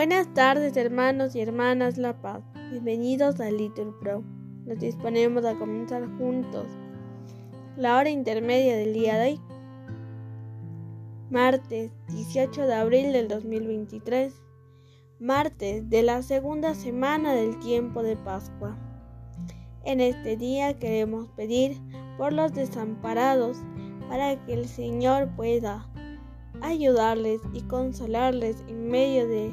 Buenas tardes hermanos y hermanas La Paz. Bienvenidos a Little Pro. Nos disponemos a comenzar juntos la hora intermedia del día de hoy. Martes 18 de abril del 2023. Martes de la segunda semana del tiempo de Pascua. En este día queremos pedir por los desamparados para que el Señor pueda ayudarles y consolarles en medio de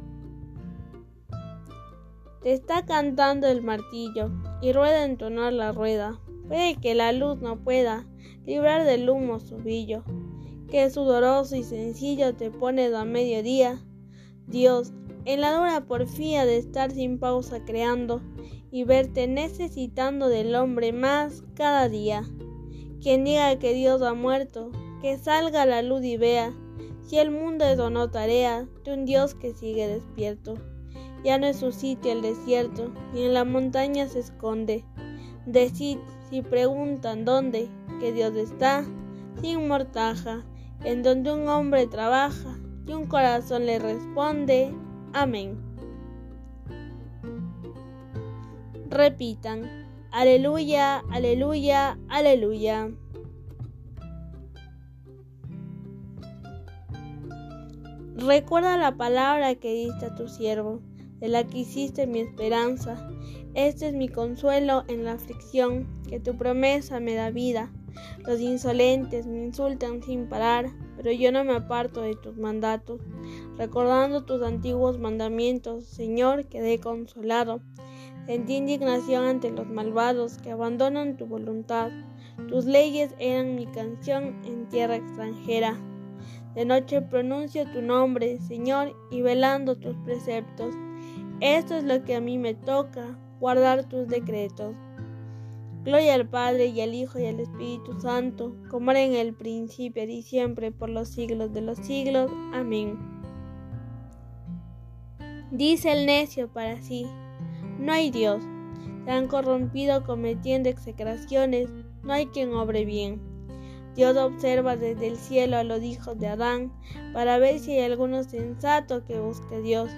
Te está cantando el martillo y rueda en honor la rueda. Puede que la luz no pueda librar del humo su brillo, que sudoroso y sencillo te pone a mediodía. Dios, en la dura porfía de estar sin pausa creando y verte necesitando del hombre más cada día. Quien diga que Dios ha muerto, que salga la luz y vea si el mundo es o no tarea de un Dios que sigue despierto. Ya no es su sitio el desierto, ni en la montaña se esconde. Decid, si preguntan dónde, que Dios está, sin mortaja, en donde un hombre trabaja y un corazón le responde. Amén. Repitan, aleluya, aleluya, aleluya. Recuerda la palabra que diste a tu siervo de la que hiciste mi esperanza. Este es mi consuelo en la aflicción, que tu promesa me da vida. Los insolentes me insultan sin parar, pero yo no me aparto de tus mandatos. Recordando tus antiguos mandamientos, Señor, quedé consolado. Sentí indignación ante los malvados que abandonan tu voluntad. Tus leyes eran mi canción en tierra extranjera. De noche pronuncio tu nombre, Señor, y velando tus preceptos. Esto es lo que a mí me toca, guardar tus decretos. Gloria al Padre y al Hijo y al Espíritu Santo, como era en el principio y siempre, por los siglos de los siglos. Amén. Dice el necio para sí, no hay Dios, se han corrompido cometiendo execraciones, no hay quien obre bien. Dios observa desde el cielo a los hijos de Adán para ver si hay alguno sensato que busque a Dios.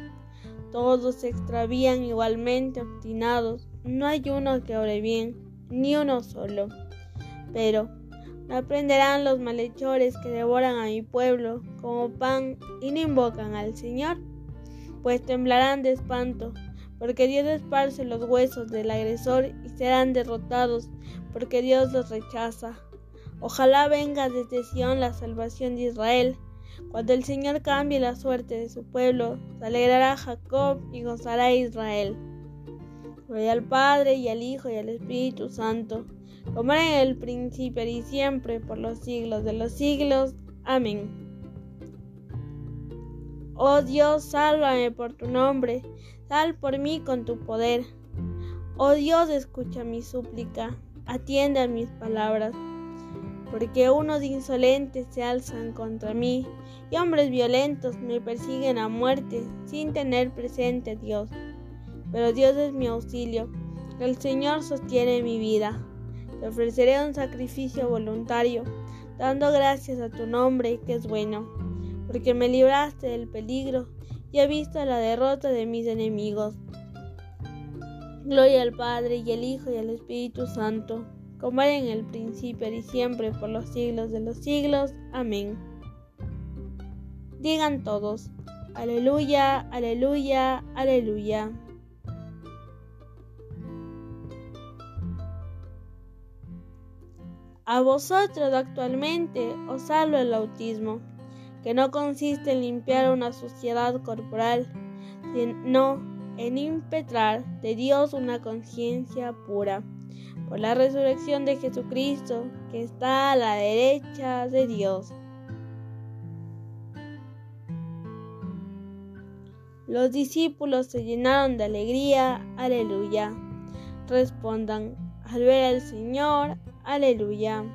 Todos se extravían igualmente obstinados, no hay uno que ore bien, ni uno solo. Pero aprenderán los malhechores que devoran a mi pueblo como pan y no invocan al Señor, pues temblarán de espanto, porque Dios esparce los huesos del agresor y serán derrotados, porque Dios los rechaza. Ojalá venga desde Sion la salvación de Israel cuando el Señor cambie la suerte de su pueblo, se alegrará Jacob y gozará Israel. Gloria al Padre y al Hijo y al Espíritu Santo, como era en el principio y siempre, por los siglos de los siglos. Amén. Oh Dios, sálvame por tu nombre, sal por mí con tu poder. Oh Dios, escucha mi súplica, atiende a mis palabras porque unos insolentes se alzan contra mí y hombres violentos me persiguen a muerte sin tener presente a Dios. Pero Dios es mi auxilio, el Señor sostiene mi vida. Te ofreceré un sacrificio voluntario, dando gracias a tu nombre que es bueno, porque me libraste del peligro y he visto la derrota de mis enemigos. Gloria al Padre y al Hijo y al Espíritu Santo como era en el principio y siempre, por los siglos de los siglos. Amén. Digan todos, aleluya, aleluya, aleluya. A vosotros actualmente os salvo el autismo, que no consiste en limpiar una suciedad corporal, sino en impetrar de Dios una conciencia pura por la resurrección de Jesucristo, que está a la derecha de Dios. Los discípulos se llenaron de alegría, aleluya. respondan, al ver al Señor, aleluya.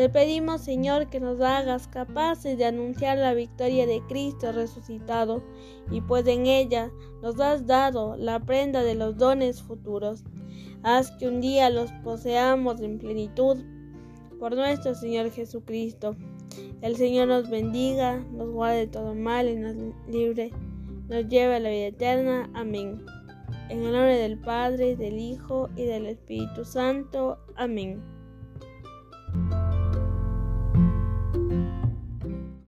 Te pedimos, Señor, que nos hagas capaces de anunciar la victoria de Cristo resucitado, y pues en ella nos has dado la prenda de los dones futuros. Haz que un día los poseamos en plenitud por nuestro Señor Jesucristo. El Señor nos bendiga, nos guarde todo mal y nos libre, nos lleve a la vida eterna. Amén. En el nombre del Padre, del Hijo y del Espíritu Santo. Amén.